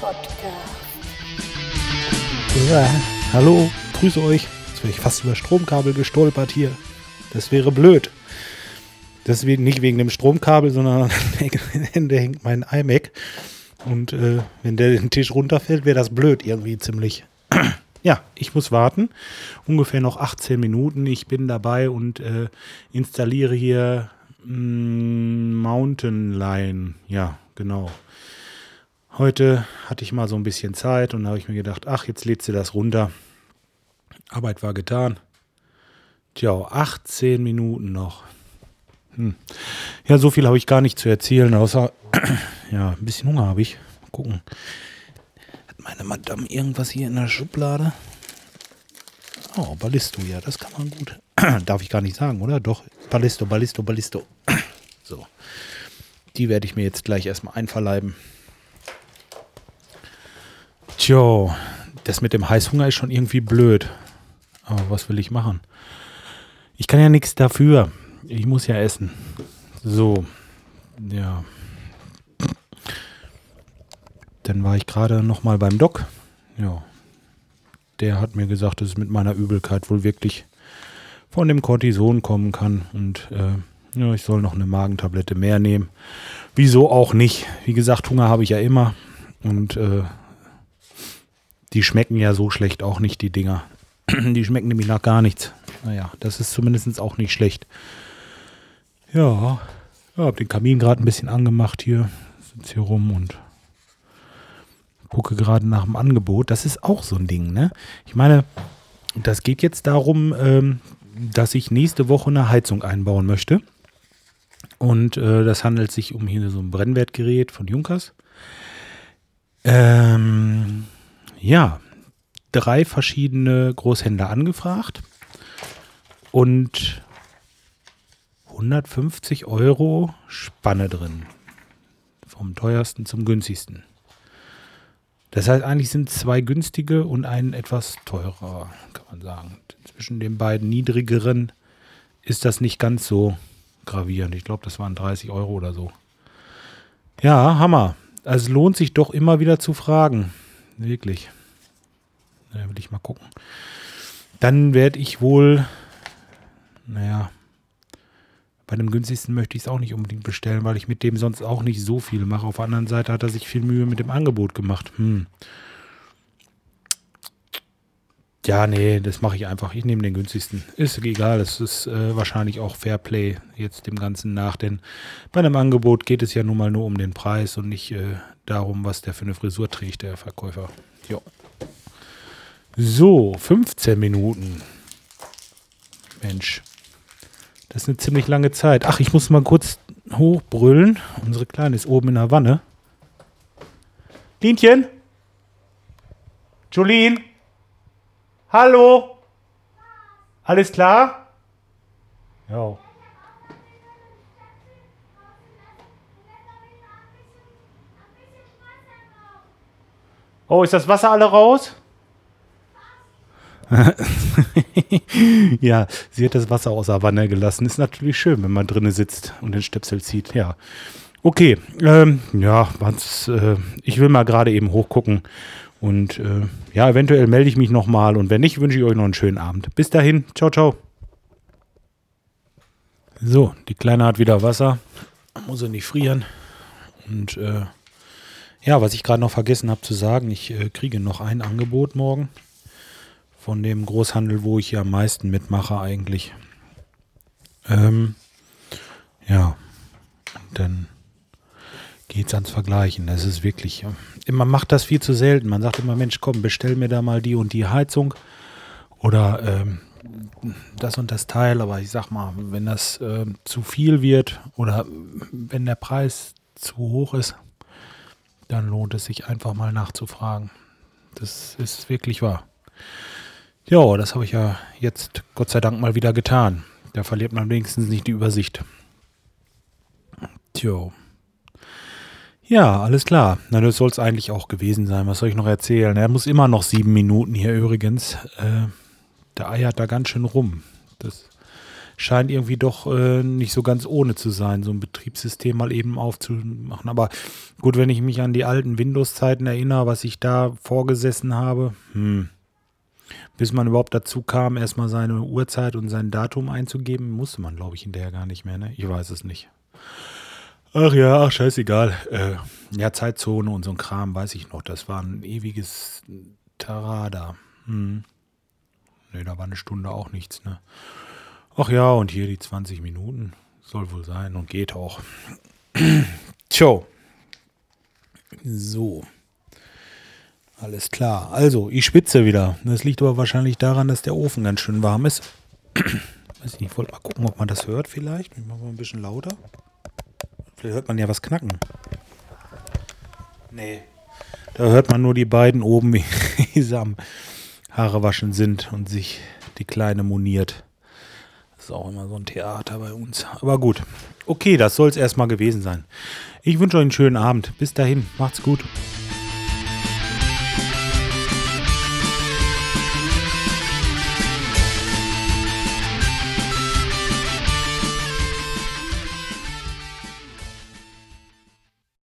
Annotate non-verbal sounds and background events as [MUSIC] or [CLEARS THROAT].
Podcast. Hallo, grüße euch. Jetzt wäre ich fast über Stromkabel gestolpert hier. Das wäre blöd. Deswegen nicht wegen dem Stromkabel, sondern an der [LAUGHS] hängt mein iMac. Und äh, wenn der den Tisch runterfällt, wäre das blöd irgendwie ziemlich. [CLEARS THROAT] ja, ich muss warten. Ungefähr noch 18 Minuten. Ich bin dabei und äh, installiere hier mh, Mountain Lion. Ja, genau. Heute hatte ich mal so ein bisschen Zeit und da habe ich mir gedacht, ach, jetzt lädst du das runter. Arbeit war getan. Tja, 18 Minuten noch. Hm. Ja, so viel habe ich gar nicht zu erzählen, außer, [CLEARS THROAT] ja, ein bisschen Hunger habe ich. Mal gucken. Hat meine Madame irgendwas hier in der Schublade? Oh, Ballisto, ja, das kann man gut. [CLEARS THROAT] Darf ich gar nicht sagen, oder? Doch, Ballisto, Ballisto, Ballisto. [CLEARS THROAT] so. Die werde ich mir jetzt gleich erstmal einverleiben. Tja, das mit dem Heißhunger ist schon irgendwie blöd. Aber was will ich machen? Ich kann ja nichts dafür. Ich muss ja essen. So, ja. Dann war ich gerade noch mal beim Doc. Ja. Der hat mir gesagt, dass es mit meiner Übelkeit wohl wirklich von dem Cortison kommen kann. Und äh, ja, ich soll noch eine Magentablette mehr nehmen. Wieso auch nicht? Wie gesagt, Hunger habe ich ja immer. Und äh, die schmecken ja so schlecht auch nicht, die Dinger. [CLEARS THROAT] Die schmecken nämlich nach gar nichts. Naja, das ist zumindest auch nicht schlecht. Ja, ja habe den Kamin gerade ein bisschen angemacht hier. Sitze hier rum und gucke gerade nach dem Angebot. Das ist auch so ein Ding, ne? Ich meine, das geht jetzt darum, ähm, dass ich nächste Woche eine Heizung einbauen möchte. Und äh, das handelt sich um hier so ein Brennwertgerät von Junkers. Ähm, ja, drei verschiedene Großhändler angefragt und 150 Euro Spanne drin. Vom teuersten zum günstigsten. Das heißt, eigentlich sind zwei günstige und ein etwas teurer, kann man sagen. Zwischen den beiden niedrigeren ist das nicht ganz so gravierend. Ich glaube, das waren 30 Euro oder so. Ja, Hammer. Also es lohnt sich doch immer wieder zu fragen. Wirklich. Da will ich mal gucken. Dann werde ich wohl, naja, bei dem günstigsten möchte ich es auch nicht unbedingt bestellen, weil ich mit dem sonst auch nicht so viel mache. Auf der anderen Seite hat er sich viel Mühe mit dem Angebot gemacht. Hm. Ja, nee, das mache ich einfach. Ich nehme den günstigsten. Ist egal, es ist äh, wahrscheinlich auch Fairplay jetzt dem Ganzen nach, denn bei einem Angebot geht es ja nun mal nur um den Preis und nicht äh, darum, was der für eine Frisur trägt, der Verkäufer. Jo. So, 15 Minuten. Mensch, das ist eine ziemlich lange Zeit. Ach, ich muss mal kurz hochbrüllen. Unsere Kleine ist oben in der Wanne. Dienchen? Jolene? Hallo? Alles klar? Ja. Oh, ist das Wasser alle raus? [LAUGHS] ja, sie hat das Wasser aus der Wanne gelassen. Ist natürlich schön, wenn man drinnen sitzt und den Stöpsel zieht. Ja. Okay, ähm, ja, was, äh, ich will mal gerade eben hochgucken. Und äh, ja, eventuell melde ich mich nochmal. Und wenn nicht, wünsche ich euch noch einen schönen Abend. Bis dahin. Ciao, ciao. So, die Kleine hat wieder Wasser. Muss sie nicht frieren. Und äh, ja, was ich gerade noch vergessen habe zu sagen, ich äh, kriege noch ein Angebot morgen von dem Großhandel, wo ich hier am meisten mitmache eigentlich. Ähm, ja, und dann geht's ans Vergleichen. Das ist wirklich, man macht das viel zu selten. Man sagt immer, Mensch, komm, bestell mir da mal die und die Heizung oder ähm, das und das Teil. Aber ich sag mal, wenn das äh, zu viel wird oder wenn der Preis zu hoch ist, dann lohnt es sich einfach mal nachzufragen. Das ist wirklich wahr. Ja, das habe ich ja jetzt Gott sei Dank mal wieder getan. Da verliert man wenigstens nicht die Übersicht. Tja. Ja, alles klar. Na, das soll es eigentlich auch gewesen sein. Was soll ich noch erzählen? Er muss immer noch sieben Minuten hier übrigens. Äh, der eiert da ganz schön rum. Das scheint irgendwie doch äh, nicht so ganz ohne zu sein, so ein Betriebssystem mal eben aufzumachen. Aber gut, wenn ich mich an die alten Windows-Zeiten erinnere, was ich da vorgesessen habe, hm, bis man überhaupt dazu kam, erstmal seine Uhrzeit und sein Datum einzugeben, musste man, glaube ich, hinterher gar nicht mehr. Ne? Ich weiß es nicht. Ach ja, ach scheißegal. Äh, ja, Zeitzone und so ein Kram, weiß ich noch. Das war ein ewiges Tarada. Hm. Ne, da war eine Stunde auch nichts, ne? Ach ja, und hier die 20 Minuten. Soll wohl sein und geht auch. [CLEARS THROAT] Tjo. So. Alles klar. Also, ich spitze wieder. Das liegt aber wahrscheinlich daran, dass der Ofen ganz schön warm ist. [CLEARS THROAT] Weiß nicht, ich wollte mal gucken, ob man das hört vielleicht. Ich mache mal ein bisschen lauter. Vielleicht hört man ja was knacken. Nee. Da hört man nur die beiden oben, [LAUGHS] wie sie am Haare waschen sind und sich die Kleine moniert. Das ist auch immer so ein Theater bei uns. Aber gut. Okay, das soll es erstmal gewesen sein. Ich wünsche euch einen schönen Abend. Bis dahin, macht's gut.